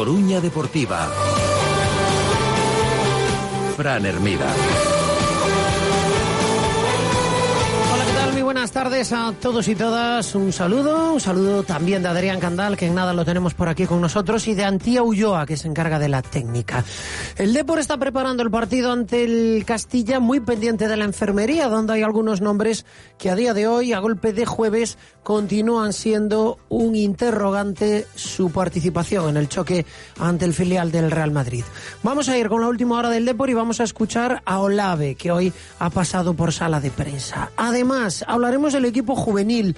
Coruña Deportiva. Fran Hermida. Buenas tardes a todos y todas. Un saludo, un saludo también de Adrián Candal, que en nada lo tenemos por aquí con nosotros, y de Antía Ulloa, que se encarga de la técnica. El Depor está preparando el partido ante el Castilla, muy pendiente de la enfermería, donde hay algunos nombres que a día de hoy, a golpe de jueves, continúan siendo un interrogante su participación en el choque ante el filial del Real Madrid. Vamos a ir con la última hora del Depor y vamos a escuchar a Olave, que hoy ha pasado por sala de prensa. Además, hablaremos del equipo juvenil.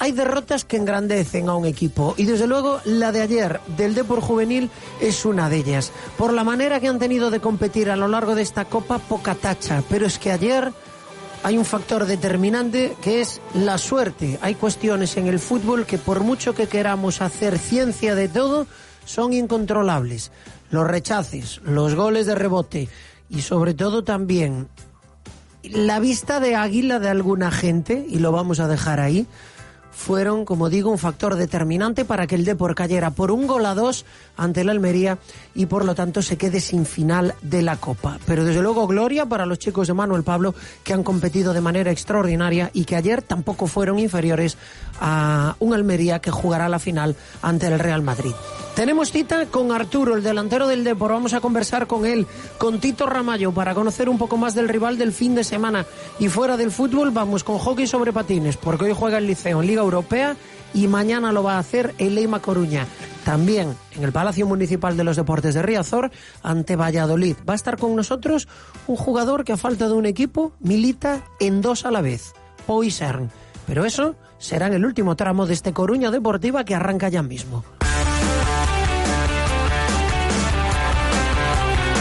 Hay derrotas que engrandecen a un equipo y desde luego la de ayer del Depor Juvenil es una de ellas. Por la manera que han tenido de competir a lo largo de esta copa, poca tacha. Pero es que ayer hay un factor determinante que es la suerte. Hay cuestiones en el fútbol que por mucho que queramos hacer ciencia de todo, son incontrolables. Los rechaces, los goles de rebote y sobre todo también la vista de águila de alguna gente, y lo vamos a dejar ahí, fueron, como digo, un factor determinante para que el Depor cayera por un gol a dos ante la Almería y por lo tanto se quede sin final de la Copa. Pero desde luego gloria para los chicos de Manuel Pablo que han competido de manera extraordinaria y que ayer tampoco fueron inferiores a un Almería que jugará la final ante el Real Madrid. Tenemos cita con Arturo, el delantero del Depor. Vamos a conversar con él, con Tito Ramallo, para conocer un poco más del rival del fin de semana. Y fuera del fútbol, vamos con hockey sobre patines, porque hoy juega el Liceo en Liga Europea y mañana lo va a hacer el Leima Coruña. También en el Palacio Municipal de los Deportes de Riazor ante Valladolid. Va a estar con nosotros un jugador que a falta de un equipo milita en dos a la vez, Poisern. Pero eso será en el último tramo de este Coruña Deportiva que arranca ya mismo.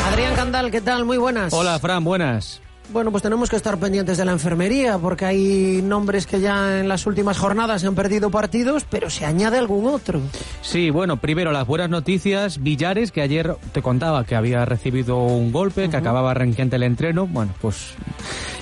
Adrián Candal, ¿qué tal? Muy buenas. Hola, Fran, buenas. Bueno, pues tenemos que estar pendientes de la enfermería porque hay nombres que ya en las últimas jornadas han perdido partidos, pero se añade algún otro. Sí, bueno, primero las buenas noticias. Villares, que ayer te contaba que había recibido un golpe, que acababa renquente el entreno. Bueno, pues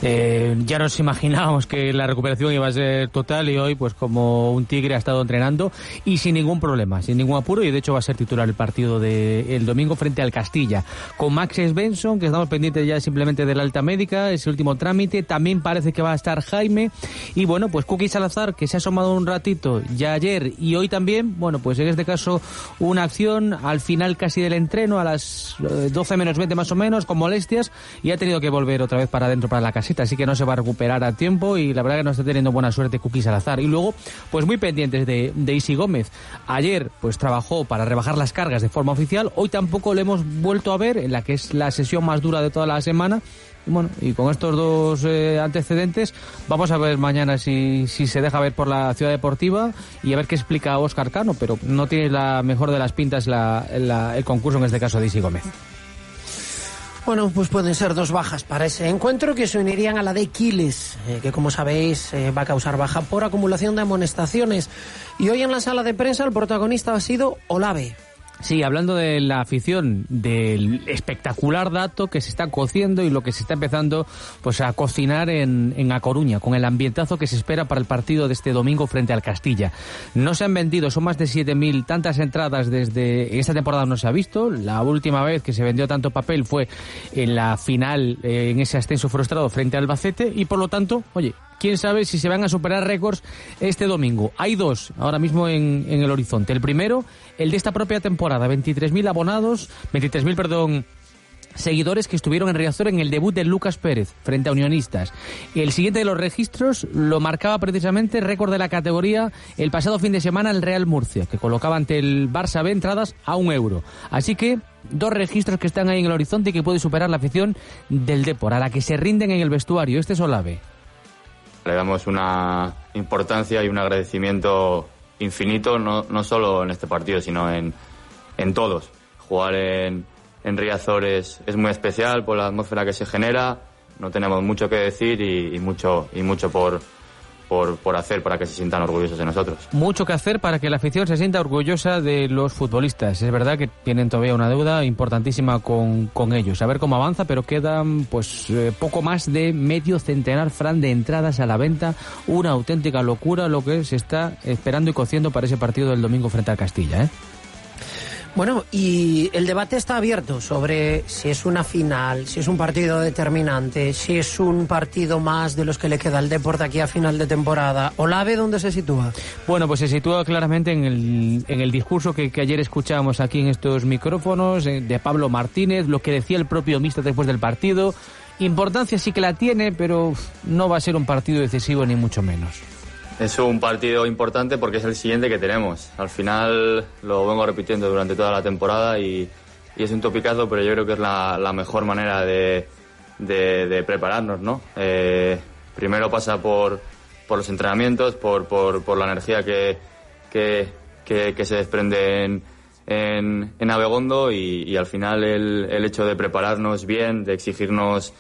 eh, ya nos imaginábamos que la recuperación iba a ser total y hoy, pues como un tigre ha estado entrenando y sin ningún problema, sin ningún apuro y de hecho va a ser titular el partido del domingo frente al Castilla. Con Max Svensson, que estamos pendientes ya simplemente de la alta médica ese último trámite. También parece que va a estar Jaime. Y bueno, pues Cookie Salazar, que se ha asomado un ratito ya ayer y hoy también. Bueno, pues en este caso una acción al final casi del entreno, a las 12 eh, menos 20 más o menos, con molestias. Y ha tenido que volver otra vez para adentro, para la casita. Así que no se va a recuperar a tiempo. Y la verdad que no está teniendo buena suerte Cookie Salazar. Y luego, pues muy pendientes de, de Isi Gómez. Ayer, pues trabajó para rebajar las cargas de forma oficial. Hoy tampoco le hemos vuelto a ver en la que es la sesión más dura de toda la semana bueno, y con estos dos eh, antecedentes, vamos a ver mañana si, si se deja ver por la ciudad deportiva y a ver qué explica Oscar Cano, pero no tiene la mejor de las pintas la, el concurso, en este caso de Isi Gómez. Bueno, pues pueden ser dos bajas para ese encuentro que se unirían a la de Quiles, eh, que como sabéis eh, va a causar baja por acumulación de amonestaciones. Y hoy en la sala de prensa el protagonista ha sido Olave. Sí, hablando de la afición, del espectacular dato que se está cociendo y lo que se está empezando pues a cocinar en, en A Coruña, con el ambientazo que se espera para el partido de este domingo frente al Castilla. No se han vendido, son más de 7.000, tantas entradas desde esta temporada no se ha visto. La última vez que se vendió tanto papel fue en la final, eh, en ese ascenso frustrado frente al Albacete y por lo tanto, oye, quién sabe si se van a superar récords este domingo. Hay dos ahora mismo en, el horizonte. El primero, el de esta propia temporada, 23.000 abonados, 23.000, perdón, seguidores que estuvieron en Riazor en el debut de Lucas Pérez frente a Unionistas. El siguiente de los registros lo marcaba precisamente récord de la categoría el pasado fin de semana el Real Murcia, que colocaba ante el Barça B entradas a un euro. Así que dos registros que están ahí en el horizonte y que puede superar la afición del Depor, a la que se rinden en el vestuario. Este es Olave. Le damos una importancia y un agradecimiento infinito, no, no solo en este partido, sino en, en todos. Jugar en, en Riazor es, es muy especial por la atmósfera que se genera, no tenemos mucho que decir y, y mucho, y mucho por, por, por, hacer para que se sientan orgullosos de nosotros. Mucho que hacer para que la afición se sienta orgullosa de los futbolistas. Es verdad que tienen todavía una deuda importantísima con, con ellos. A ver cómo avanza, pero quedan pues eh, poco más de medio centenar, Fran, de entradas a la venta. Una auténtica locura lo que se está esperando y cociendo para ese partido del domingo frente a Castilla. ¿eh? Bueno, y el debate está abierto sobre si es una final, si es un partido determinante, si es un partido más de los que le queda al deporte aquí a final de temporada. ¿Olave dónde se sitúa? Bueno, pues se sitúa claramente en el, en el discurso que, ayer escuchábamos aquí en estos micrófonos eh, de Pablo Martínez, lo que decía el propio mister después del partido. Importancia sí que la tiene, pero no va a ser un partido decisivo ni mucho menos. Es un partido importante porque es el siguiente que tenemos. Al final lo vengo repitiendo durante toda la temporada y, es un topicazo, pero yo creo que es la, mejor manera de, prepararnos, ¿no? Eh, primero pasa por, los entrenamientos, por, la energía que, se desprende en, en, en Abegondo y, y, al final el, el hecho de prepararnos bien, de exigirnos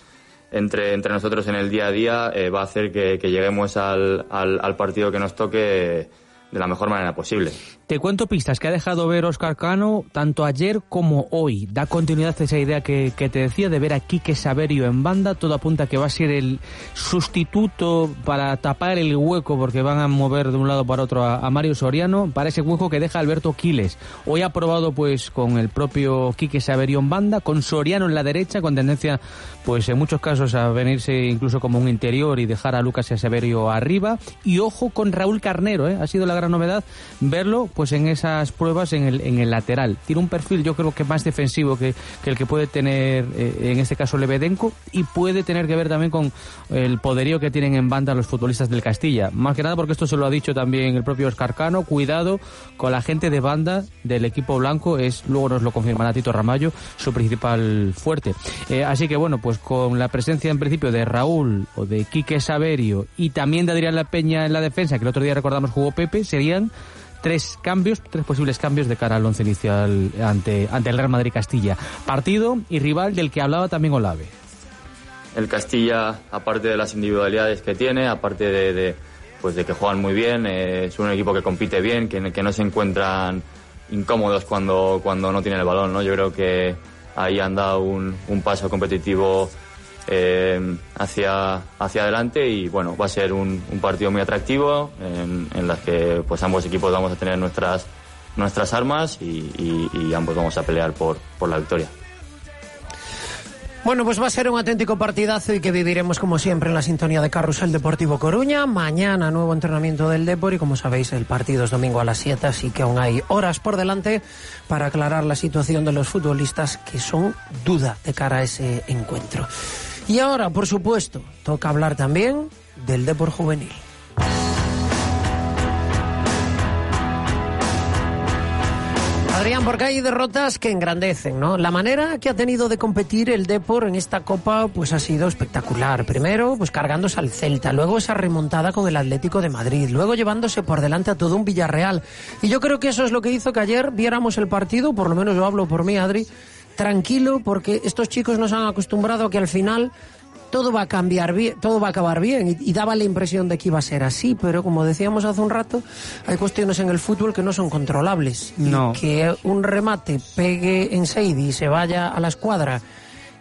entre, entre nosotros en el día a día eh, va a hacer que, que lleguemos al, al, al, partido que nos toque de la mejor manera posible. Te cuento pistas que ha dejado ver Oscar Cano tanto ayer como hoy. Da continuidad a esa idea que, te decía de ver a Quique Saverio en banda. Todo apunta que va a ser el sustituto para tapar el hueco, porque van a mover de un lado para otro a, Mario Soriano, para ese hueco que deja Alberto Quiles. Hoy ha probado pues con el propio Quique Saverio en banda, con Soriano en la derecha, con tendencia pues en muchos casos a venirse incluso como un interior y dejar a Lucas y a Saverio arriba. Y ojo con Raúl Carnero, ¿eh? ha sido la gran novedad verlo pues en esas pruebas en el, en el lateral. Tiene un perfil yo creo que más defensivo que, que el que puede tener eh, en este caso Lebedenko y puede tener que ver también con el poderío que tienen en banda los futbolistas del Castilla. Más que nada porque esto se lo ha dicho también el propio Oscar Cano, cuidado con la gente de banda del equipo blanco, es luego nos lo confirmará Tito Ramallo, su principal fuerte. Eh, así que bueno, pues con la presencia en principio de Raúl o de Quique Saverio y también de Adrián La Peña en la defensa, que el otro día recordamos jugó Pepe, serían tres cambios, tres posibles cambios de cara al once inicial ante, ante el Real Madrid Castilla. Partido y rival del que hablaba también Olave. El Castilla, aparte de las individualidades que tiene, aparte de, pues de que juegan muy bien, eh, es un equipo que compite bien, que, que no se encuentran incómodos cuando, cuando no tienen el balón, ¿no? Yo creo que ahí han dado un, un paso competitivo eh, hacia, hacia adelante y bueno, va a ser un, partido muy atractivo en, en las que pues ambos equipos vamos a tener nuestras, nuestras armas y ambos vamos a pelear por, por la victoria. Bueno, pues va a ser un auténtico partidazo y que viviremos como siempre en la sintonía de Carrusel Deportivo Coruña. Mañana nuevo entrenamiento del Depor y como sabéis el partido es domingo a las 7, así que aún hay horas por delante para aclarar la situación de los futbolistas que son duda de cara a ese encuentro. Y ahora, por supuesto, toca hablar también del Depor Juvenil. Adrián, porque hay derrotas que engrandecen, ¿no? La manera que ha tenido de competir el Depor en esta Copa pues ha sido espectacular. Primero, pues cargándose al Celta, luego esa remontada con el Atlético de Madrid, luego llevándose por delante a todo un Villarreal. Y yo creo que eso es lo que hizo que ayer viéramos el partido, por lo menos yo hablo por mí, Adri, tranquilo, porque estos chicos nos han acostumbrado a que al final todo va a cambiar bien, todo va a acabar bien y, y, daba la impresión de que iba a ser así, pero como decíamos hace un rato, hay cuestiones en el fútbol que no son controlables. No. Y que un remate pegue en Seidi y se vaya a la escuadra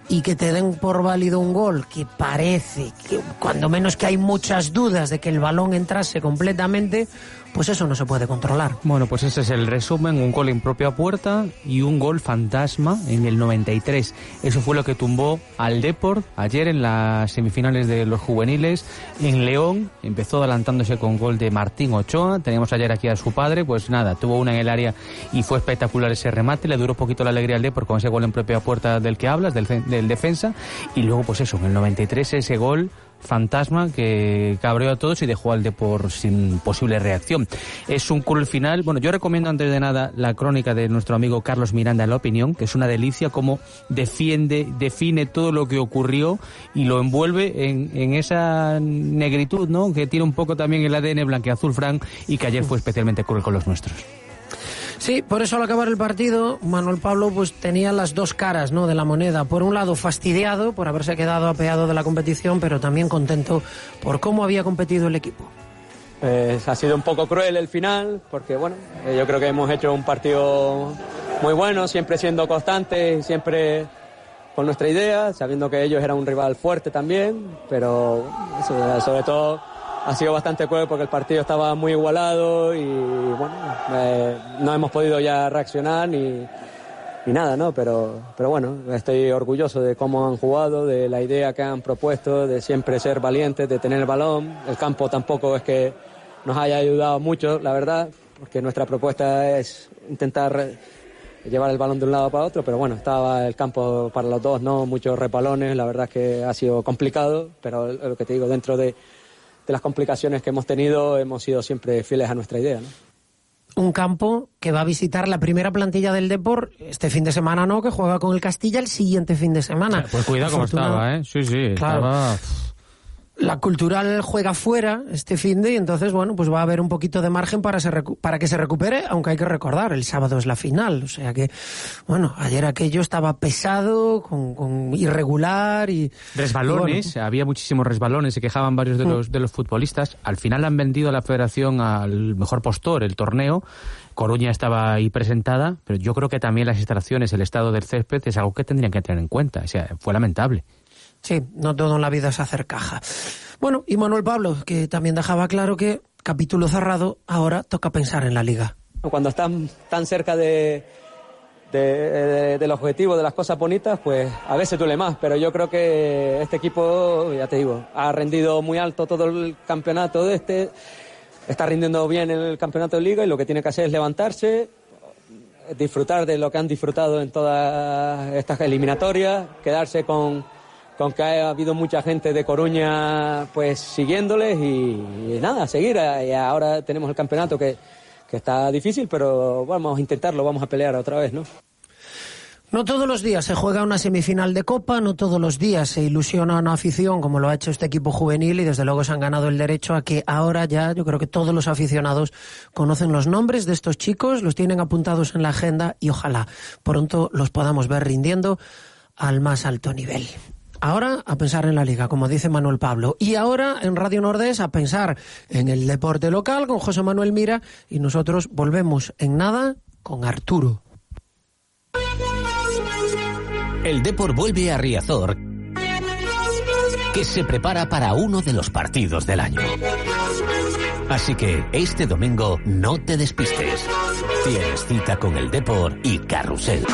y que te den por válido un gol que parece que cuando menos que hay muchas dudas de que el balón entrase completamente, pues eso no se puede controlar. Bueno, pues ese es el resumen, un gol en propia puerta y un gol fantasma en el 93. Eso fue lo que tumbó al Deport ayer en las semifinales de los juveniles en León. Empezó adelantándose con gol de Martín Ochoa. Teníamos ayer aquí a su padre, pues nada, tuvo una en el área y fue espectacular ese remate. Le duró poquito la alegría al Deport con ese gol en propia puerta del que hablas, del, del defensa. Y luego, pues eso, en el 93 ese gol fantasma que cabreó a todos y dejó al Depor sin posible reacción. Es un cruel final. Bueno, yo recomiendo antes de nada la crónica de nuestro amigo Carlos Miranda en La Opinión, que es una delicia como defiende, define todo lo que ocurrió y lo envuelve en, en esa negritud, ¿no? Que tiene un poco también el ADN blanqueazul Frank y que ayer fue especialmente cruel con los nuestros. Sí, por eso al acabar el partido, Manuel Pablo pues tenía las dos caras ¿no? de la moneda. Por un lado, fastidiado por haberse quedado apeado de la competición, pero también contento por cómo había competido el equipo. Pues ha sido un poco cruel el final, porque bueno, eh, yo creo que hemos hecho un partido muy bueno, siempre siendo constantes, siempre con nuestra idea, sabiendo que ellos eran un rival fuerte también, pero sobre todo ha sido bastante cruel porque el partido estaba muy igualado y bueno, eh, no hemos podido ya reaccionar ni, ni nada, ¿no? Pero, pero bueno, estoy orgulloso de cómo han jugado, de la idea que han propuesto, de siempre ser valientes, de tener el balón. El campo tampoco es que nos haya ayudado mucho, la verdad, porque nuestra propuesta es intentar llevar el balón de un lado para otro, pero bueno, estaba el campo para los dos, ¿no? Muchos repalones, la verdad es que ha sido complicado, pero lo que te digo, dentro de de las complicaciones que hemos tenido, hemos sido siempre fieles a nuestra idea. Un campo que va a visitar la primera plantilla del Deport este fin de semana, ¿no? Que juega con el Castilla el siguiente fin de semana. Pues cuidado cómo estaba, ¿eh? Sí, sí, claro. estaba la cultural juega fuera este fin de y entonces, bueno, pues va a haber un poquito de margen para, para que se recupere, aunque hay que recordar, el sábado es la final. O sea que, bueno, ayer aquello estaba pesado, con, irregular y... Resbalones, había muchísimos resbalones, se quejaban varios de mm. los, de los futbolistas. Al final han vendido a la federación al mejor postor el torneo. Coruña estaba ahí presentada, pero yo creo que también las instalaciones, el estado del césped es algo que tendrían que tener en cuenta. O sea, fue lamentable. Sí, no todo en la vida es hacer caja. Bueno, y Manuel Pablo, que también dejaba claro que capítulo cerrado, ahora toca pensar en la liga. Cuando están tan cerca de, del objetivo, de las cosas bonitas, pues a veces duele más, pero yo creo que este equipo, ya te digo, ha rendido muy alto todo el campeonato de este, está rindiendo bien en el campeonato de liga y lo que tiene que hacer es levantarse, disfrutar de lo que han disfrutado en todas estas eliminatorias, quedarse con con que ha habido mucha gente de Coruña pues siguiéndoles y, nada, seguir. Y ahora tenemos el campeonato que, que, está difícil, pero vamos a intentarlo, vamos a pelear otra vez, ¿no? No todos los días se juega una semifinal de Copa, no todos los días se ilusiona una afición como lo ha hecho este equipo juvenil y desde luego se han ganado el derecho a que ahora ya yo creo que todos los aficionados conocen los nombres de estos chicos, los tienen apuntados en la agenda y ojalá pronto los podamos ver rindiendo al más alto nivel. Ahora a pensar en la liga, como dice Manuel Pablo. Y ahora en Radio Nordés a pensar en el deporte local con José Manuel Mira y nosotros volvemos en nada con Arturo. El Deport vuelve a Riazor, que se prepara para uno de los partidos del año. Así que este domingo no te despistes. Tienes cita con el Deport y Carrusel.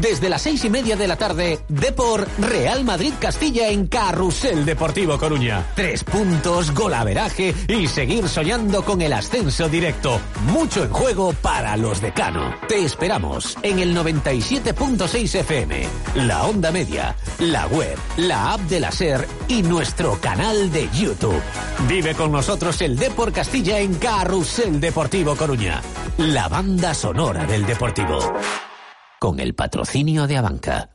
Desde las seis y media de la tarde, Depor Real Madrid Castilla en Carrusel Deportivo Coruña. Tres puntos, golaveraje y seguir soñando con el ascenso directo. Mucho en juego para los decano. Te esperamos en el 97.6 FM, la onda media, la web, la app de la SER y nuestro canal de YouTube. Vive con nosotros el Depor Castilla en Carrusel Deportivo Coruña, la banda sonora del Deportivo con el patrocinio de Abanca.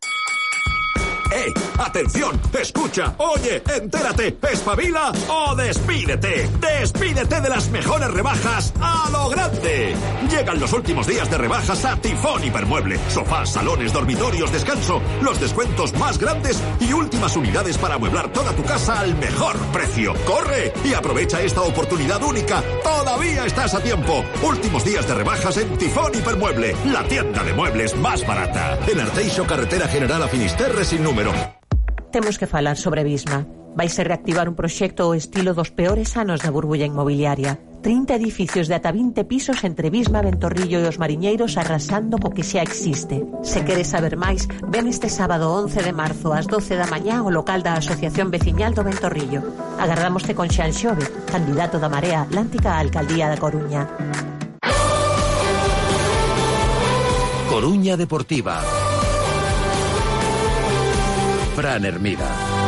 ¡Atención! ¡Escucha! ¡Oye! ¡Entérate! ¡Espabila o despídete! ¡Despídete de las mejores rebajas a lo grande! Llegan los últimos días de rebajas a Tifón Hipermueble. Sofás, salones, dormitorios, descanso, los descuentos más grandes y últimas unidades para amueblar toda tu casa al mejor precio. ¡Corre! Y aprovecha esta oportunidad única. Todavía estás a tiempo. Últimos días de rebajas en Tifón Hipermueble, la tienda de muebles más barata. En Arteixo, carretera general a Finisterre sin número Temos que falar sobre Bisma. Vai ser reactivar un proxecto o estilo dos peores anos da burbulla inmobiliaria. 30 edificios de ata 20 pisos entre Bisma, Ventorrillo e os Mariñeiros arrasando co que xa existe. Se queres saber máis, ven este sábado 11 de marzo ás 12 da mañá ao local da Asociación Veciñal do Ventorrillo. Agardámoste con Xan Xove, candidato da Marea Atlántica á Alcaldía da Coruña. Coruña Deportiva. Fran Hermida.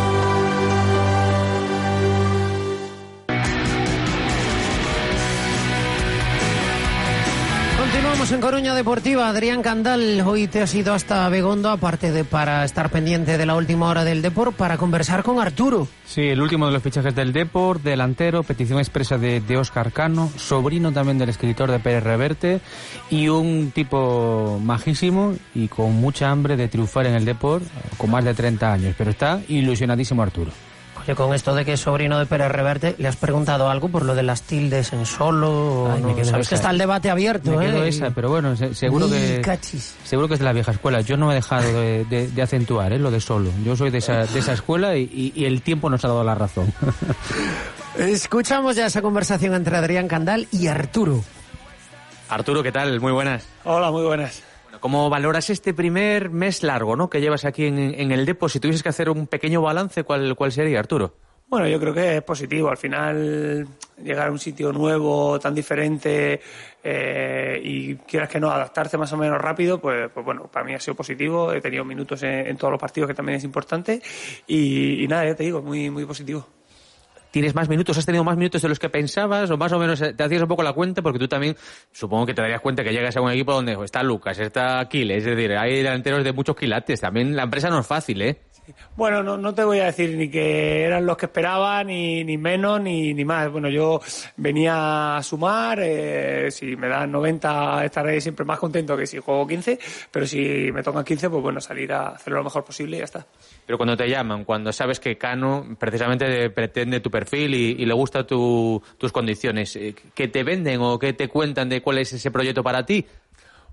Continuamos en Coruña Deportiva. Adrián Candal, hoy te has ido hasta Begondo, aparte de para estar pendiente de la última hora del Deport, para conversar con Arturo. Sí, el último de los fichajes del Deport, delantero, petición expresa de, Oscar Cano, sobrino también del escritor de Pérez Reverte y un tipo majísimo y con mucha hambre de triunfar en el Deport, con más de 30 años, pero está ilusionadísimo Arturo. Oye, con esto de que es sobrino de Pérez Reverte, ¿le has preguntado algo por lo de las tildes en solo? Ay, me No, quedo Sabes esa. que está el debate abierto, Me ¿eh? quedo esa, pero bueno, se- seguro Uy, que cachis. seguro que es de la vieja escuela. Yo no he dejado de, de- de acentuar ¿eh? lo de solo. Yo soy de esa, de esa escuela y, y- y el tiempo nos ha dado la razón. Escuchamos ya esa conversación entre Adrián Candal y Arturo. Arturo, ¿qué tal? Muy buenas. Hola, muy buenas. ¿Cómo valoras este primer mes largo ¿no? que llevas aquí en, el Depo? Si tuvieses que hacer un pequeño balance, ¿cuál, cuál sería, Arturo? Bueno, yo creo que es positivo. Al final, llegar a un sitio nuevo, tan diferente, eh, y quieras que no, adaptarse más o menos rápido, pues, pues bueno, para mí ha sido positivo. He tenido minutos en, en todos los partidos, que también es importante. Y, y nada, ya te digo, muy, muy positivo. ¿Tienes más minutos? ¿Has tenido más minutos de los que pensabas? ¿O más o menos eh, te hacías un poco la cuenta? Porque tú también supongo que te darías cuenta que llegas a un equipo donde está Lucas, está Aquiles, es decir, hay delanteros de muchos quilates. También la empresa no es fácil, ¿eh? Bueno, no, no te voy a decir ni que eran los que esperaba, ni, ni menos, ni, ni más. Bueno, yo venía a sumar, eh, si me dan 90 estaré siempre más contento que si juego 15, pero si me tocan 15, pues bueno, salir a hacerlo lo mejor posible y ya está. Pero cuando te llaman, cuando sabes que Cano precisamente pretende tu perfil y, le gusta tu- tus condiciones, eh, ¿qué te venden o qué te cuentan de cuál es ese proyecto para ti?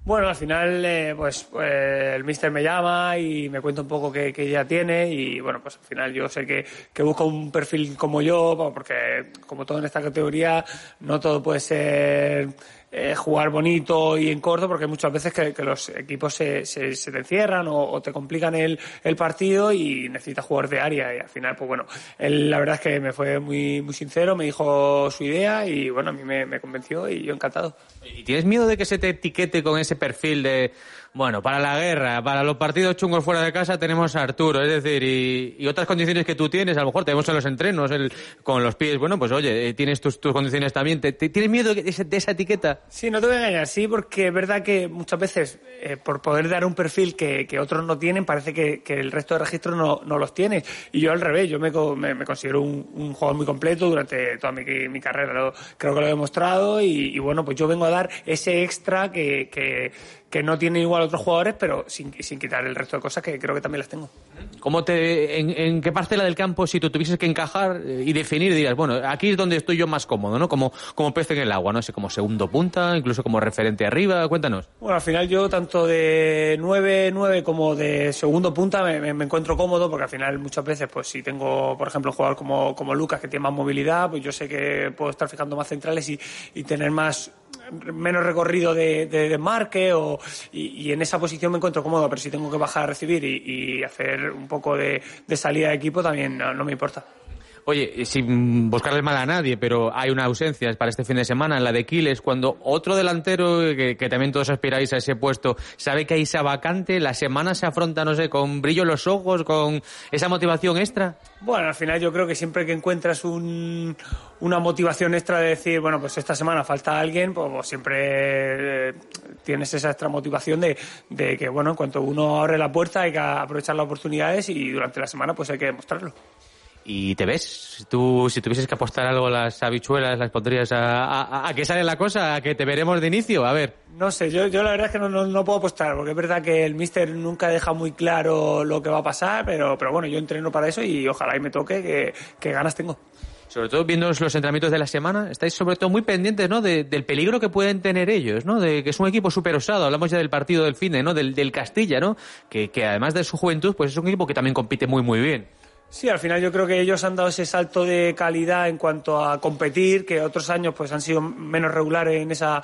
Bueno, al final, eh, pues eh, el mister me llama y me cuenta un poco qué, qué ya tiene y bueno, pues al final yo sé que, que busco un perfil como yo, porque como todo en esta categoría, no todo puede ser eh, jugar bonito y en corto, porque muchas veces que, los equipos se, se, se te encierran o, o te complican el, el partido y necesitas jugar de área y al final, pues bueno, él la verdad es que me fue muy, muy sincero, me dijo su idea y bueno, a mí me, me convenció y yo encantado. ¿Y tienes miedo de que se te etiquete con ese perfil de, bueno, para la guerra, para los partidos chungos fuera de casa tenemos a Arturo, es decir, y, otras condiciones que tú tienes, a lo mejor tenemos en los entrenos, el, con los pies, bueno, pues oye, eh, tienes tus, tus condiciones también, ¿Te, tienes miedo de, ese- de esa etiqueta? Sí, no te voy a engañar, sí, porque es verdad que muchas veces, eh, por poder dar un perfil que, que otros no tienen, parece que, el resto de registros no, no los tiene. Y yo al revés, yo me, me, me considero un, jugador muy completo durante toda mi, mi carrera, creo que lo he demostrado y, y bueno, pues yo vengo a dar ese extra que, que, que no tienen igual otros jugadores, pero sin, sin quitar el resto de cosas que creo que también las tengo. ¿Cómo te, en, en qué parcela del campo, si tú tuvieses que encajar eh, y definir, dirías, bueno, aquí es donde estoy yo más cómodo, ¿no? Como, como pez en el agua, no sé, como segundo punta, incluso como referente arriba, cuéntanos. Bueno, al final yo tanto de 9-9 como de segundo punta me, me- me encuentro cómodo porque al final muchas veces, pues si tengo, por ejemplo, un jugador como, como Lucas que tiene más movilidad, pues yo sé que puedo estar fijando más centrales y, y tener más menos recorrido de, de desmarque o, y, y en esa posición me encuentro cómodo, pero si tengo que bajar a recibir y, y hacer un poco de, de salida de equipo también no- no me importa. Oye, sin buscarle mal a nadie, pero hay una ausencia para este fin de semana, la de Quiles, cuando otro delantero, que, que también todos aspiráis a ese puesto, sabe que hay esa vacante, la semana se afronta, no sé, con brillo en los ojos, con esa motivación extra. Bueno, al final yo creo que siempre que encuentras un, una motivación extra de decir, bueno, pues esta semana falta alguien, pues, pues siempre eh, tienes esa extra motivación de, de que, bueno, en cuanto uno abre la puerta hay que aprovechar las oportunidades y durante la semana pues hay que demostrarlo. ¿Y te ves? Tú, si tuvieses que apostar algo, las habichuelas, las pondrías a, a, a que sale la cosa, a que te veremos de inicio, a ver. No sé, yo, yo la verdad es que no, no, no puedo apostar, porque es verdad que el míster nunca deja muy claro lo que va a pasar, pero, pero bueno, yo entreno para eso y ojalá y me toque, que, que ganas tengo. Sobre todo viendo los entrenamientos de la semana, estáis sobre todo muy pendientes, ¿no? De- del peligro que pueden tener ellos, ¿no? De que es un equipo súper osado. Hablamos ya del partido del fin, ¿no? Del, del Castilla, ¿no? Que, que además de su juventud, pues es un equipo que también compite muy, muy bien. Sí, al final yo creo que ellos han dado ese salto de calidad en cuanto a competir, que otros años pues han sido menos regulares en esa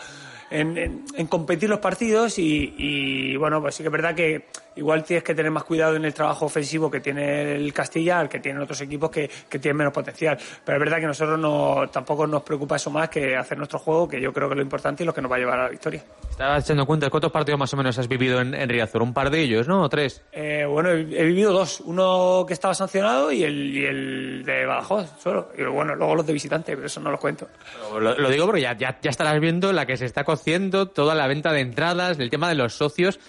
en, en- competir los partidos y, y, bueno, pues sí que es verdad que, igual tienes que tener más cuidado en el trabajo ofensivo que tiene el Castilla al que tienen otros equipos que, que tienen menos potencial. Pero es verdad que a nosotros no, tampoco nos preocupa eso más que hacer nuestro juego, que yo creo que es lo importante y lo que nos va a llevar a la victoria. Estaba echando cuenta, ¿cuántos partidos más o menos has vivido en, en Riazor? ¿Un par de ellos, no? ¿O tres? Eh, bueno, he, he vivido dos. Uno que estaba sancionado y el, y el de Badajoz, solo. Y bueno, luego los de visitante, pero eso no los cuento. Lo, lo digo porque ya, ya, ya estarás viendo la que se está cociendo, toda la venta de entradas, el tema de los socios.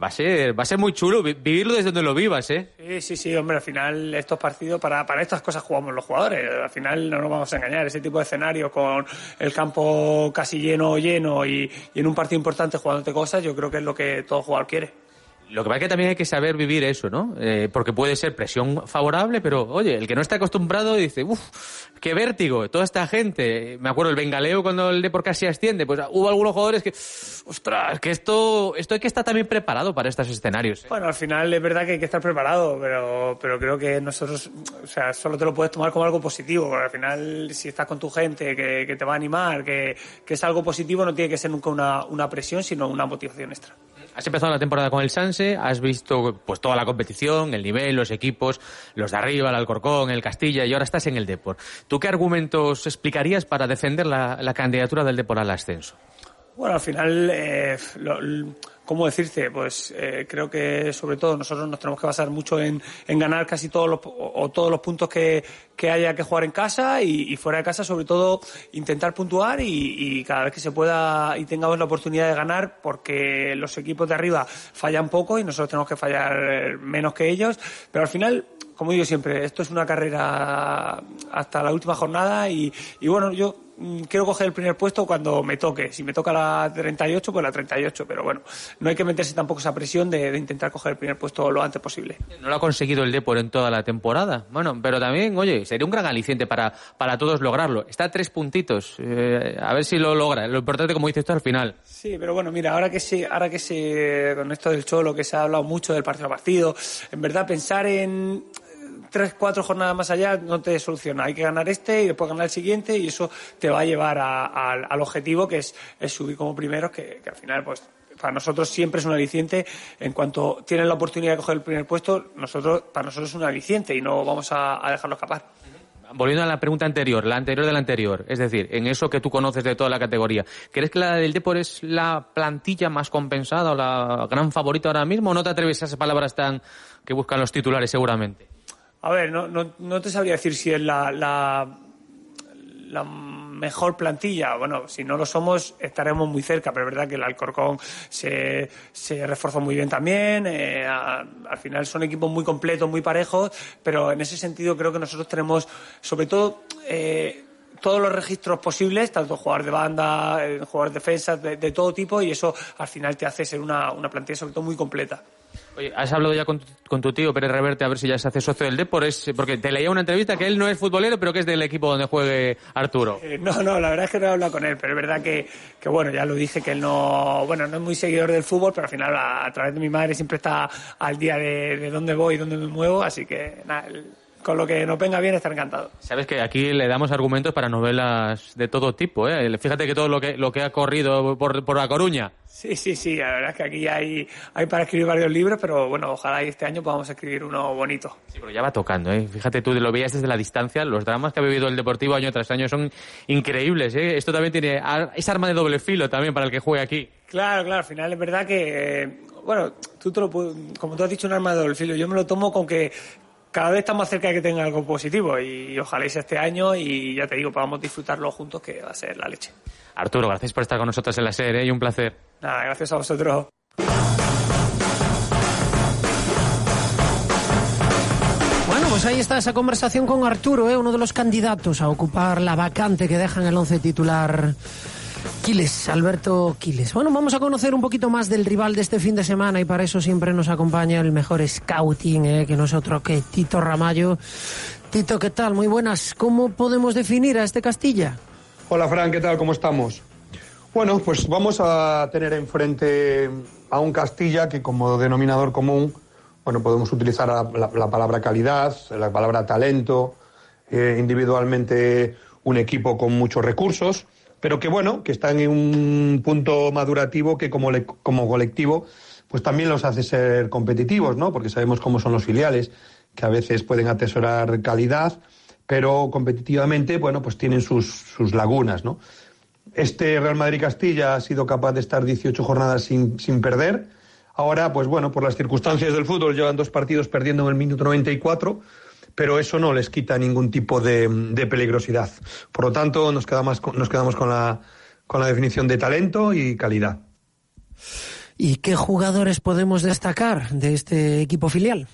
Va a ser, va a ser muy chulo vi- vivirlo desde donde lo vivas, ¿eh? Sí, sí, sí, hombre, al final estos partidos, para, para estas cosas jugamos los jugadores, al final no nos vamos a engañar, ese tipo de escenario con el campo casi lleno, lleno y, y en un partido importante jugándote cosas, yo creo que es lo que todo jugador quiere. Lo que pasa es que también hay que saber vivir eso, ¿no? Eh, porque puede ser presión favorable, pero oye, el que no está acostumbrado dice, uff, qué vértigo, toda esta gente. Me acuerdo el bengaleo cuando el Depor casi asciende, pues hubo algunos jugadores que, ostras, que esto, esto hay que estar también preparado para estos escenarios. ¿eh? Bueno, al final es verdad que hay que estar preparado, pero, pero creo que nosotros, o sea, solo te lo puedes tomar como algo positivo, porque al final si estás con tu gente que, que te va a animar, que, que es algo positivo, no tiene que ser nunca una, una presión, sino una motivación extra. Has empezado la temporada con el Sanse, has visto pues toda la competición, el nivel, los equipos, los de arriba, el Alcorcón, el Castilla, y ahora estás en el Depor. ¿Tú qué argumentos explicarías para defender la, la candidatura del Depor al ascenso? Bueno, al final, eh, lo- ¿cómo decirte? Pues eh, creo que sobre todo nosotros nos tenemos que basar mucho en, en ganar casi todos los, o, o todos los puntos que, que haya que jugar en casa y, y fuera de casa, sobre todo intentar puntuar y, y cada vez que se pueda y tengamos la oportunidad de ganar, porque los equipos de arriba fallan poco y nosotros tenemos que fallar eh, menos que ellos, pero al final como digo siempre, esto es una carrera hasta la última jornada y, y bueno, yo mm, quiero coger el primer puesto cuando me toque. Si me toca la 38, pues la 38, pero bueno, no hay que meterse tampoco esa presión de, de intentar coger el primer puesto lo antes posible. No lo ha conseguido el Depor en toda la temporada. Bueno, pero también, oye, sería un gran aliciente para, para todos lograrlo. Está a tres puntitos. Eh, a ver si lo logra. Lo importante, como dices tú, al final. Sí, pero bueno, mira, ahora que se, ahora que se, con esto del Cholo, que se ha hablado mucho del partido a partido, en verdad pensar en tres, cuatro jornadas más allá no te soluciona. Hay que ganar este y después ganar el siguiente y eso te va a llevar a- al- objetivo que es, es subir como primeros, que, que al final, pues, para nosotros siempre es un aliciente. En cuanto tienen la oportunidad de coger el primer puesto, nosotros, para nosotros es un aliciente y no vamos a, a dejarlo escapar. Volviendo a la pregunta anterior, la anterior de la anterior, es decir, en eso que tú conoces de toda la categoría, ¿crees que la del Depor es la plantilla más compensada o la gran favorita ahora mismo o no te atreves a esas palabras tan que buscan los titulares seguramente? A ver, no, no, no te sabría decir si es la, la, mejor plantilla. Bueno, si no lo somos, estaremos muy cerca, pero es verdad que el Alcorcón se, se reforzó muy bien también. eh, al final son equipos muy completos, muy parejos, pero en ese sentido creo que nosotros tenemos, sobre todo, eh, todos los registros posibles, tanto jugador de banda, eh, jugador de defensa, de, de todo tipo, y eso al final te hace ser una, una plantilla sobre todo muy completa. Oye, ¿has hablado ya con, con tu tío Pérez Reverte a ver si ya se hace socio del Depor? Es, porque te leía una entrevista que él no es futbolero, pero que es del equipo donde juegue Arturo. Eh, no, no, la verdad es que no he hablado con él, pero es verdad que, que, bueno, ya lo dije, que él no, bueno, no es muy seguidor del fútbol, pero al final a, a través de mi madre siempre está al día de, de dónde voy y dónde me muevo, así que nada, él- con lo que nos venga bien estar encantado. Sabes que aquí le damos argumentos para novelas de todo tipo, ¿eh? Fíjate que todo lo que, lo que ha corrido por, por La Coruña. Sí, sí, sí, la verdad es que aquí hay, hay para escribir varios libros, pero bueno, ojalá este año podamos escribir uno bonito. Sí, pero ya va tocando, ¿eh? Fíjate tú, lo veías desde la distancia, los dramas que ha vivido el Deportivo año tras año son increíbles, ¿eh? Esto también tiene, es arma de doble filo también para el que juegue aquí. Claro, claro, al final es verdad que, eh, bueno, tú te lo como tú has dicho, un arma de doble filo. Yo me lo tomo con que cada vez estamos más cerca de que tenga algo positivo y, ojalá sea este año y ya te digo, podamos disfrutarlo juntos, que va a ser la leche. Arturo, gracias por estar con nosotros en la serie, ¿eh? Y un placer. Nada, gracias a vosotros. Bueno, pues ahí está esa conversación con Arturo, ¿eh? uno de los candidatos a ocupar la vacante que deja en el once titular Quiles, Alberto Quiles. Bueno, vamos a conocer un poquito más del rival de este fin de semana y para eso siempre nos acompaña el mejor scouting, ¿eh? que no es otro que Tito Ramallo. Tito, ¿qué tal? Muy buenas. ¿Cómo podemos definir a este Castilla? Hola Fran, ¿qué tal? ¿Cómo estamos? Bueno, pues vamos a tener enfrente a un Castilla que como denominador común, bueno, podemos utilizar la palabra calidad, la palabra talento, eh, individualmente un equipo con muchos recursos, pero que bueno, que están en un punto madurativo que como, como colectivo pues también los hace ser competitivos, ¿no? Porque sabemos cómo son los filiales, que a veces pueden atesorar calidad, pero competitivamente, bueno, pues tienen sus, sus lagunas, ¿no? Este Real Madrid-Castilla ha sido capaz de estar 18 jornadas sin, sin perder. Ahora, pues bueno, por las circunstancias del fútbol, llevan dos partidos perdiendo en el minuto 94, pero eso no les quita ningún tipo de, de peligrosidad. Por lo tanto, nos quedamos, nos quedamos con, la, con la definición de talento y calidad. ¿Y qué jugadores podemos destacar de este equipo filial?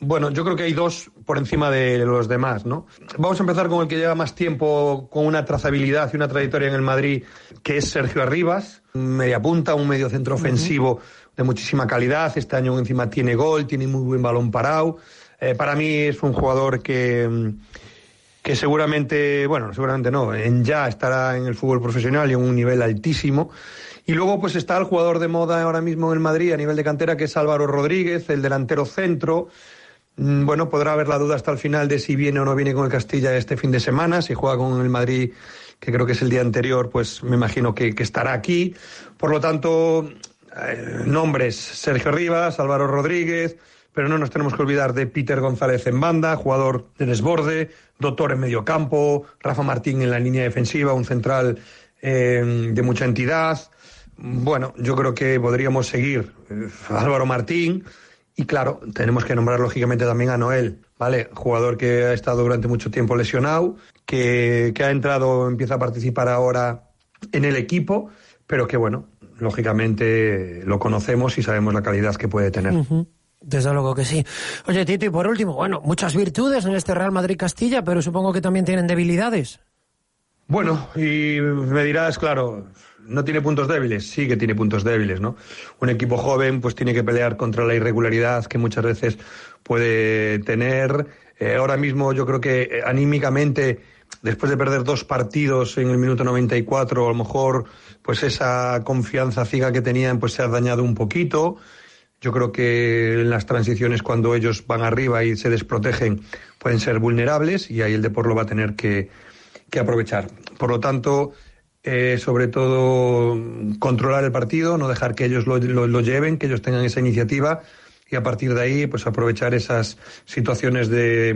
Bueno, yo creo que hay dos por encima de los demás, ¿no? Vamos a empezar con el que lleva más tiempo con una trazabilidad y una trayectoria en el Madrid, que es Sergio Arribas, media punta, un medio centro ofensivo de muchísima calidad. Este año encima tiene gol, tiene muy buen balón parado. Eh, para mí es un jugador que, que seguramente, bueno, seguramente no, ya estará en el fútbol profesional y en un nivel altísimo. Y luego pues está el jugador de moda ahora mismo en Madrid a nivel de cantera, que es Álvaro Rodríguez, el delantero centro. Mm, Bueno, podrá haber la duda hasta el final de si viene o no viene con el Castilla este fin de semana, si juega con el Madrid, que creo que es el día anterior, pues me imagino que, que estará aquí. Por lo tanto, eh, nombres, Sergio Rivas, Álvaro Rodríguez, pero no nos tenemos que olvidar de Peter González en banda, jugador de desborde, doctor en medio campo, Rafa Martín en la línea defensiva, un central eh, de mucha entidad. Bueno, yo creo que podríamos seguir eh, Álvaro Martín y claro, tenemos que nombrar lógicamente también a Noel, ¿vale? Jugador que ha estado durante mucho tiempo lesionado, que, que ha entrado, empieza a participar ahora en el equipo, pero que bueno, lógicamente lo conocemos y sabemos la calidad que puede tener. Desde luego que sí. Oye, Tito, y por último, bueno, muchas virtudes en este Real Madrid-Castilla, pero supongo que también tienen debilidades. Bueno, y me dirás, claro, no tiene puntos débiles, sí que tiene puntos débiles, ¿no? Un equipo joven pues tiene que pelear contra la irregularidad que muchas veces puede tener. Eh, ahora mismo yo creo que eh, anímicamente, después de perder dos partidos en el minuto 94, a lo mejor pues esa confianza ciega que tenían pues se ha dañado un poquito. Yo creo que en las transiciones cuando ellos van arriba y se desprotegen pueden ser vulnerables y ahí el Depor lo va a tener que, que aprovechar. Por lo tanto, eh, sobre todo controlar el partido, no dejar que ellos lo, lo- lleven, que ellos tengan esa iniciativa y a partir de ahí pues aprovechar esas situaciones de,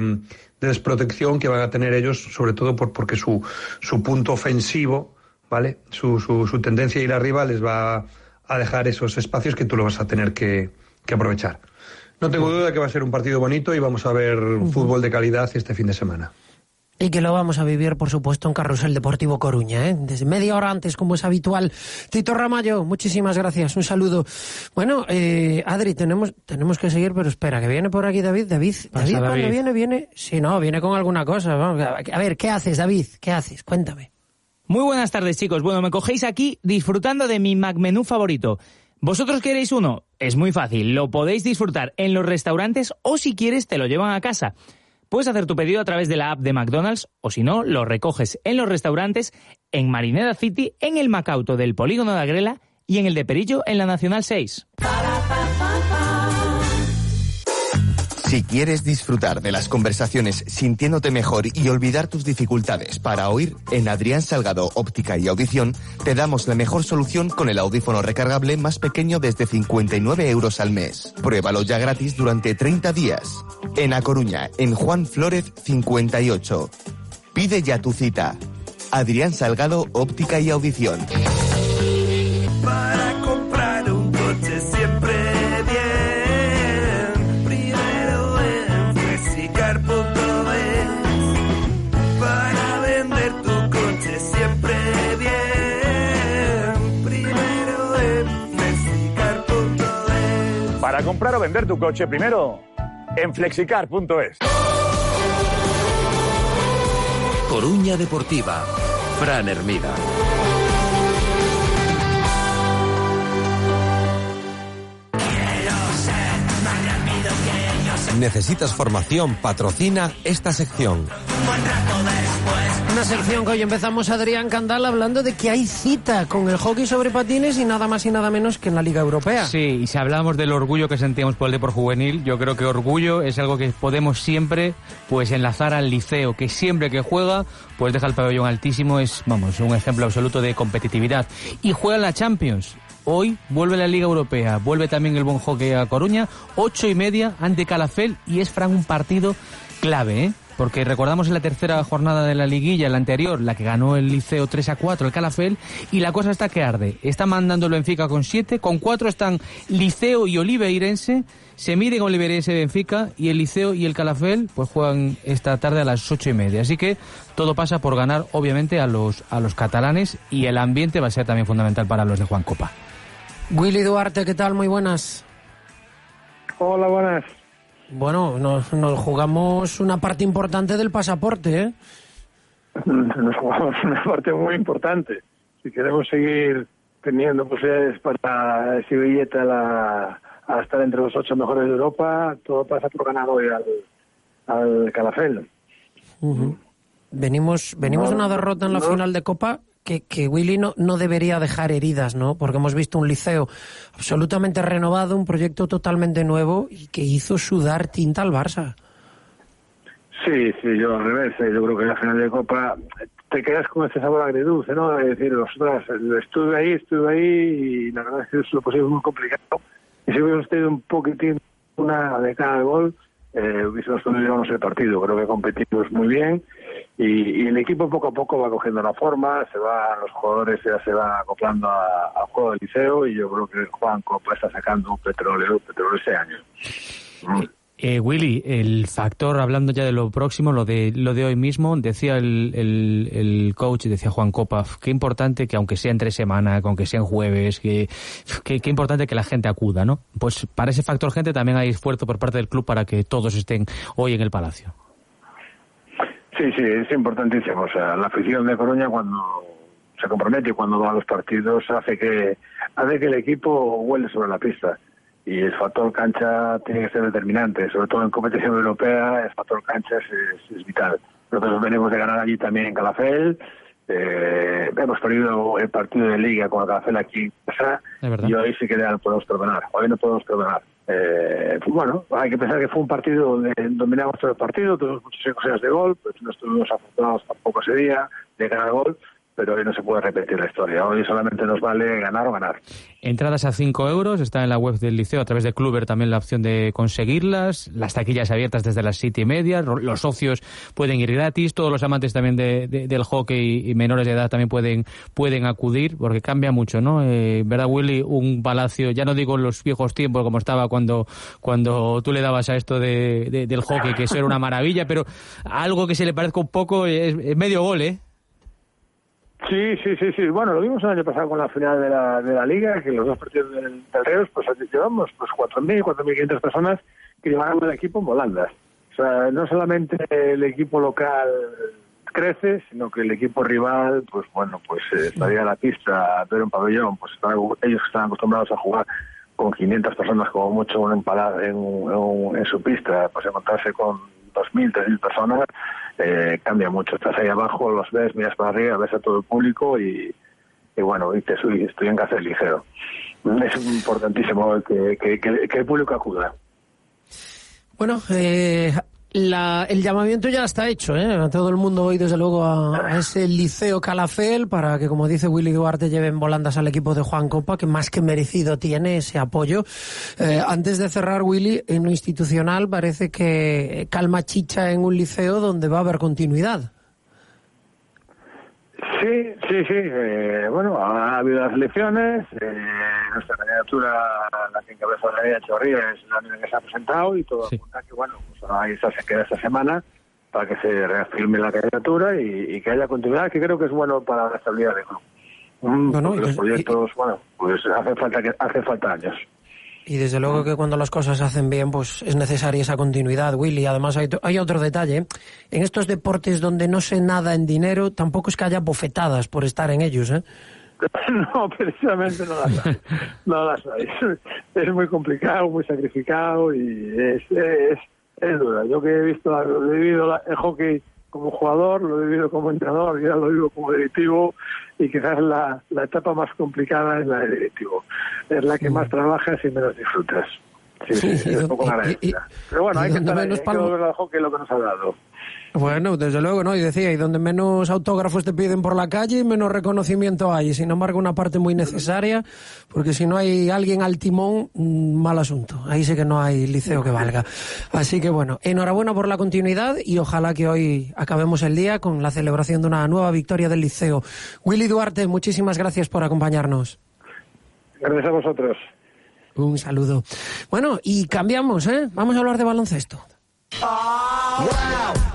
de desprotección que van a tener ellos, sobre todo por, porque su, su punto ofensivo, ¿vale? Su, su, su tendencia a ir arriba les va a dejar esos espacios que tú lo vas a tener que, que aprovechar. No tengo duda que va a ser un partido bonito y vamos a ver fútbol de calidad este fin de semana. Y que lo vamos a vivir, por supuesto, en Carrusel Deportivo Coruña, ¿eh? desde media hora antes, como es habitual. Tito Ramallo, muchísimas gracias, un saludo. Bueno, eh, Adri, tenemos, tenemos que seguir, pero espera, que viene por aquí David. David, David, cuando viene, viene. Sí, no, viene con alguna cosa. vamos, a ver, ¿qué haces, David? ¿Qué haces? Cuéntame. Muy buenas tardes, chicos. Bueno, me cogéis aquí disfrutando de mi McMenú favorito. ¿Vosotros queréis uno? Es muy fácil. Lo podéis disfrutar en los restaurantes o si quieres te lo llevan a casa. Puedes hacer tu pedido a través de la app de McDonald's o si no, lo recoges en los restaurantes en Marineda City, en el Macauto del Polígono de Agrela y en el de Perillo en la Nacional 6. Si quieres disfrutar de las conversaciones sintiéndote mejor y olvidar tus dificultades para oír, en Adrián Salgado Óptica y Audición te damos la mejor solución con el audífono recargable más pequeño desde 59 euros al mes. Pruébalo ya gratis durante 30 días. En A Coruña, en Juan Flórez 58. Pide ya tu cita. Adrián Salgado Óptica y Audición. Comprar o vender tu coche primero en flexicar.es. Coruña Deportiva. Fran Hermida. ¿Necesitas formación? Patrocina esta sección. Una sección que hoy empezamos Adrián Candal hablando de que hay cita con el hockey sobre patines y nada más y nada menos que en la Liga Europea. Sí, y si hablamos del orgullo que sentíamos por el deporte juvenil, yo creo que orgullo es algo que podemos siempre pues enlazar al liceo, que siempre que juega pues deja el pabellón altísimo, es vamos, un ejemplo absoluto de competitividad. Y juega la Champions. Hoy vuelve la Liga Europea, vuelve también el buen hockey a Coruña, ocho y media ante Calafel y es Fran un partido clave, ¿eh? Porque recordamos en la tercera jornada de la liguilla, la anterior, la que ganó el Liceo 3 a 4, el Calafel, y la cosa está que arde. Está mandando el Benfica con 7, con 4 están Liceo y Oliveirense, se miden Oliveirense y Benfica, y el Liceo y el Calafel pues juegan esta tarde a las ocho y media. Así que todo pasa por ganar, obviamente, a los, a los catalanes, y el ambiente va a ser también fundamental para los de Juan Copa. Willy Duarte, ¿qué tal? Muy buenas. Hola, buenas. Bueno, nos, nos jugamos una parte importante del pasaporte, ¿eh? Nos jugamos una parte muy importante. Si queremos seguir teniendo posibilidades para ese billete a, la, a estar entre los ocho mejores de Europa, todo pasa por ganar hoy al, al Calafel. Venimos, venimos de una derrota en la final de Copa que, que Willy no, no debería dejar heridas, ¿no? Porque hemos visto un liceo absolutamente renovado, un proyecto totalmente nuevo y que hizo sudar tinta al Barça. Sí, sí, yo al revés. eh, Yo creo que en la final de Copa te quedas con ese sabor agridulce, ¿no? De decir, ostras, estuve ahí, estuve ahí y la verdad es que es lo posible muy complicado. Y si hubiéramos tenido un poquitín una de gol, eh, hubiésemos podido el partido. Creo que competimos muy bien y, y el equipo poco a poco va cogiendo la forma, se va, los jugadores ya se van acoplando al juego del liceo y yo creo que Juan Copa está sacando un petróleo, un petróleo ese año. Eh, Willy, el factor, hablando ya de lo próximo, lo de lo de hoy mismo, decía el, el, el coach, decía Juan Copa, qué importante que aunque sea entre semana, que aunque sea en jueves, que- qué importante que la gente acuda, ¿no? Pues para ese factor gente también hay esfuerzo por parte del club para que todos estén hoy en el Palacio. Sí, sí, es importantísimo. O sea, la afición de Coruña cuando se compromete y cuando va a los partidos hace que hace que el equipo huele sobre la pista. Y el factor cancha tiene que ser determinante, sobre todo en competición europea, el factor cancha es, es- es vital. Nosotros venimos de ganar allí también en Calafel, eh, hemos perdido el partido de liga con el Calafel aquí en casa y hoy sí que no podemos perdonar, hoy no podemos perdonar. Eh, pues bueno, hay que pensar que fue un partido donde dominamos todo el partido, tuvimos muchas ocasiones de gol, pues no estuvimos afortunados tampoco ese día de ganar gol, pero hoy no se puede repetir la historia. Hoy solamente nos vale ganar o ganar. Entradas a 5 euros, está en la web del liceo, a través de Cluber también la opción de conseguirlas, las taquillas abiertas desde las siete y media, los socios pueden ir gratis, todos los amantes también de- de- del hockey y menores de edad también pueden, pueden acudir, porque cambia mucho, ¿no? Eh, ¿Verdad, Willy? Un palacio, ya no digo en los viejos tiempos como estaba cuando, cuando tú le dabas a esto de- del hockey, que eso era una maravilla, pero algo que se le parezca un poco es, es medio gol, ¿eh? Sí, sí, sí, sí. Bueno, lo vimos el año pasado con la final de la, de la Liga, que los dos partidos del, del Reus, pues llevamos pues 4.000, 4.500 personas que llevaron el equipo en volandas. O sea, no solamente el equipo local crece, sino que el equipo rival, pues bueno, pues eh, salía a la pista a ver un pabellón, pues estaban- ellos que están acostumbrados a jugar con 500 personas como mucho en, en, un- en su pista, pues encontrarse con 2.000, 3.000 personas, eh, cambia mucho. Estás ahí abajo, los ves, miras para arriba, ves a todo el público y, y bueno, y te soy, estoy en casa del ligero. Es importantísimo que, que, que- que el público acuda. Bueno, eh, la- el llamamiento ya está hecho, ¿eh? A todo el mundo hoy, desde luego, a, ese liceo Calafel para que, como dice Willy Duarte, lleven volandas al equipo de Juan Copa, que más que merecido tiene ese apoyo. Eh, antes de cerrar, Willy, en lo institucional parece que calma chicha en un liceo donde va a haber continuidad. Sí, sí, sí. eh, bueno, ha habido las elecciones. eh, nuestra candidatura, la que encabeza la María Chorría, es la única que se ha presentado y todo apunta que, bueno, pues ahí se queda esta semana para que se reafirme la candidatura y, y que haya continuidad, que creo que es bueno para la estabilidad del club. Y los proyectos, bueno, pues hace falta, que, hace falta años. Y desde luego que cuando las cosas se hacen bien, pues es necesaria esa continuidad, Willy. Además, hay, hay otro detalle. En estos deportes donde no se nada en dinero, tampoco es que haya bofetadas por estar en ellos, ¿eh? no, precisamente no las hay. No las hay. Es muy complicado, muy sacrificado y es, es, es dura. Yo que he visto, he vivido el hockey como jugador, lo he vivido como entrenador, ya lo vivo como directivo y quizás la, la etapa más complicada es la de directivo. Es la que más trabajas y menos disfrutas. Sí, sí, Sí, es y- un poco y- y- Pero bueno, hay que estar ahí, hay que volver al hockey lo que nos ha dado. Bueno, desde luego, ¿no? Y decía, y donde menos autógrafos te piden por la calle, menos reconocimiento hay. Y sin embargo, una parte muy necesaria, porque si no hay alguien al timón, mm, mal asunto. Ahí sí que no hay liceo que valga. Así que bueno, enhorabuena por la continuidad y ojalá que hoy acabemos el día con la celebración de una nueva victoria del liceo. Willy Duarte, muchísimas gracias por acompañarnos. Gracias a vosotros. Un saludo. Bueno, y cambiamos, ¿eh? Vamos a hablar de baloncesto.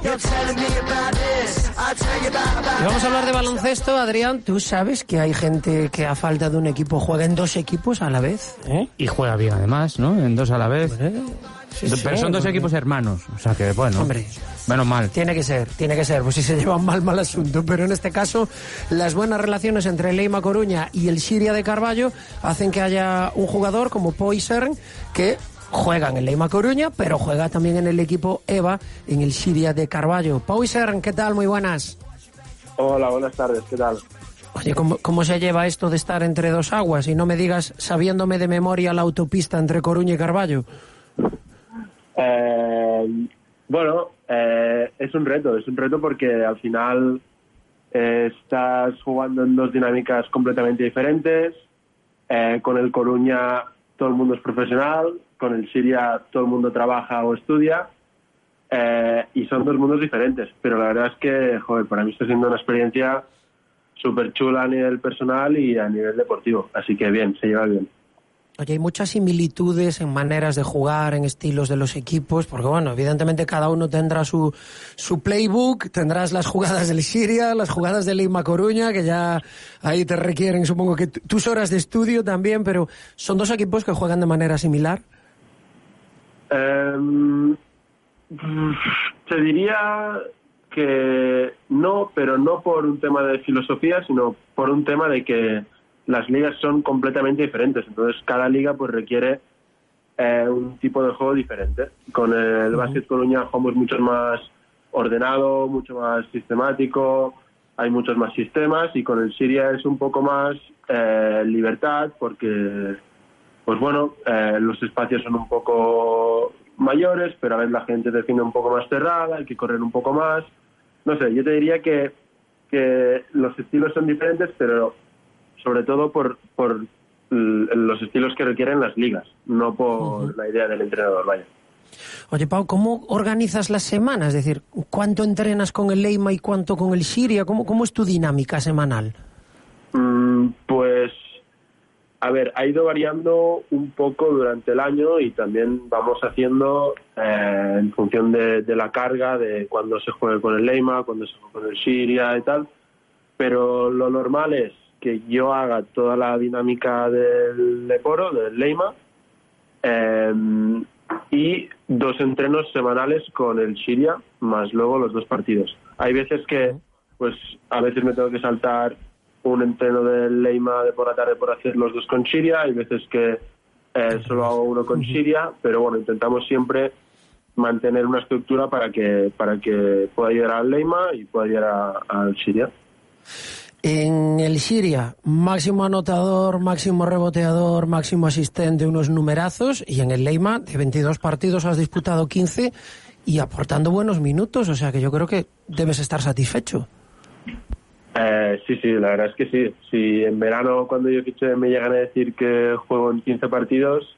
Y vamos a hablar de baloncesto, Adrián. Tú sabes que hay gente que a falta de un equipo juega en dos equipos a la vez. ¿eh? Y juega bien además, ¿no? En dos a la vez. sí, Pero son dos equipos hermanos, o sea que bueno. Hombre. Menos mal. Tiene que ser, tiene que ser, pues si se llevan mal, mal asunto. Pero en este caso, las buenas relaciones entre Leima Coruña y el Siria de Carballo hacen que haya un jugador como Poisern que juega en el Leima Coruña, pero juega también en el equipo EVA en el Siria de Carballo. Poisern, ¿qué tal? Muy buenas. Hola, buenas tardes, ¿qué tal? Oye, ¿cómo, ¿cómo se lleva esto de estar entre dos aguas? Y no me digas sabiéndome de memoria la autopista entre Coruña y Carballo. Eh, bueno, eh, es un reto, es un reto porque al final eh, estás jugando en dos dinámicas completamente diferentes. Eh, con el Coruña todo el mundo es profesional, con el Siria todo el mundo trabaja o estudia. Eh, y son dos mundos diferentes, pero la verdad es que, joder, para mí está siendo una experiencia súper chula a nivel personal y a nivel deportivo. Así que bien, se lleva bien. Oye, hay muchas similitudes en maneras de jugar, en estilos de los equipos, porque bueno, evidentemente cada uno tendrá su, su playbook, tendrás las jugadas del Siria, las jugadas del Lima Coruña, que ya ahí te requieren, supongo que tus horas de estudio también, pero son dos equipos que juegan de manera similar. Em, te diría que no, pero no por un tema de filosofía, sino por un tema de que las ligas son completamente diferentes. Entonces, cada liga pues requiere eh, un tipo de juego diferente. Con el básquet Coruña jugamos mucho más ordenado, mucho más sistemático, hay muchos más sistemas y con el Siria es un poco más eh, libertad porque pues bueno, eh, los espacios son un poco mayores, pero a veces la gente defiende un poco más cerrada, hay que correr un poco más. No sé, yo te diría que, que los estilos son diferentes, pero sobre todo por, por los estilos que requieren las ligas, no por la idea del entrenador, vaya. Oye, Pau, ¿cómo organizas las semanas? Es decir, ¿cuánto entrenas con el Leima y cuánto con el Siria? ¿Cómo, cómo es tu dinámica semanal? Mm, Pues, a ver, ha ido variando un poco durante el año y también vamos haciendo eh, en función de, la carga, de cuando se juegue con el Leima, cuando se juegue con el Siria y tal. Pero lo normal es que yo haga toda la dinámica del Leporo, del Leima, eh, y dos entrenos semanales con el Siria, más luego los dos partidos. Hay veces que, pues, a veces me tengo que saltar un entreno del Leima de por la tarde por hacer los dos con Siria, hay veces que eh, solo hago uno con Siria, pero bueno, intentamos siempre mantener una estructura para que para que pueda llegar al Leima y pueda llegar a- al Siria. En el Siria, máximo anotador, máximo reboteador, máximo asistente, unos numerazos. Y en el Leima, de 22 partidos has disputado 15 y aportando buenos minutos. O sea que yo creo que debes estar satisfecho. Eh, sí, sí, la verdad es que sí. Si en verano cuando yo fiché me llegan a decir que juego en 15 partidos,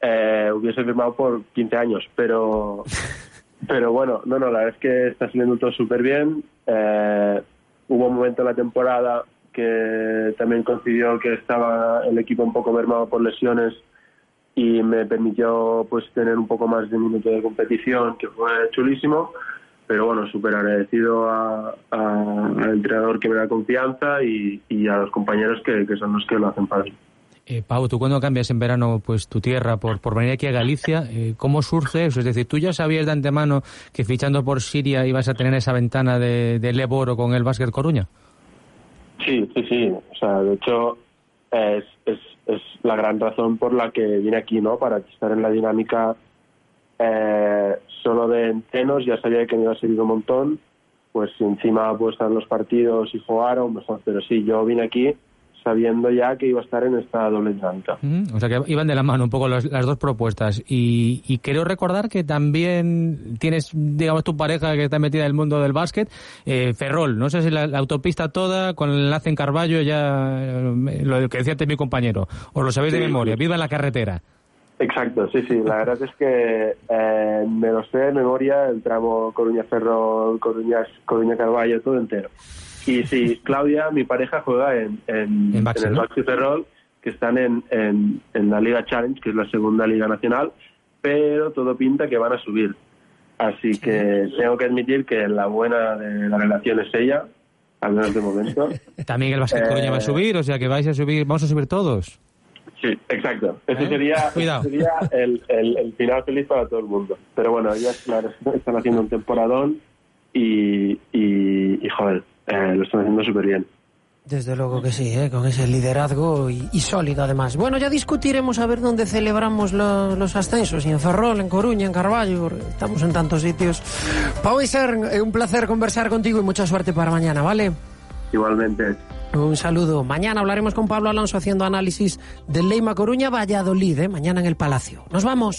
eh, hubiese firmado por 15 años, pero pero bueno, no, no, la verdad es que está saliendo todo súper bien. Eh, hubo un momento en la temporada que también coincidió que estaba el equipo un poco mermado por lesiones y me permitió pues tener un poco más de minuto de competición, que fue chulísimo. Pero bueno, súper agradecido a- a- al entrenador que me da confianza y, y a los compañeros que, que son los que lo hacen fácil. Eh, Pau, tú cuando cambias en verano pues tu tierra por, por venir aquí a Galicia, eh, ¿cómo surge eso? Es decir, ¿tú ya sabías de antemano que fichando por Siria ibas a tener esa ventana de, de Leboro con el Básquet Coruña? Sí, sí, sí. O sea, de hecho, es, es, es la gran razón por la que vine aquí, ¿no? Para estar en la dinámica eh, solo de entrenos. Ya sabía que me iba a servir un montón. pues si encima pues están los partidos y jugaron, mejor. Pero sí, yo vine aquí sabiendo ya que iba a estar en esta doble dinámica. Mm, O sea que iban de la mano un poco los- las dos propuestas. Y, y creo recordar que también tienes, digamos, tu pareja que está metida en el mundo del básquet, eh, Ferrol. No sé si la, la autopista toda con el enlace en Carballo, ya eh, lo que decía antes mi compañero. Os lo sabéis de memoria. Viva la carretera. Exacto, sí, sí. La verdad es que eh, me lo sé de memoria el tramo Coruña-Ferrol, Coruña, Coruña-Carballo, todo entero. Y sí, Claudia, mi pareja, juega en, en, En Baxi, en el ¿no? Baxi Ferrol, que están en, en, en la Liga Challenge, que es la segunda liga nacional, pero todo pinta que van a subir. Así que tengo que admitir que la buena de la relación es ella, al menos de momento. También el básquet Eh, Coruña va a subir, o sea que vais a subir, vamos a subir todos. Sí, exacto. Ese ¿Eh? sería, Cuidado. ese sería el, el- el final feliz para todo el mundo. Pero bueno, ellas claro, están haciendo un temporadón y, y, y, joder, eh, lo están haciendo súper bien. Desde luego que sí, ¿eh? con ese liderazgo y, y sólido además. Bueno, ya discutiremos a ver dónde celebramos lo- los ascensos, si en Ferrol, en Coruña, en Carballo, estamos en tantos sitios. Pau Iser, eh, un placer conversar contigo y mucha suerte para mañana, ¿vale? Igualmente. Un saludo. Mañana hablaremos con Pablo Alonso haciendo análisis del Leima Coruña Valladolid, ¿eh? mañana en el Palacio. Nos vamos.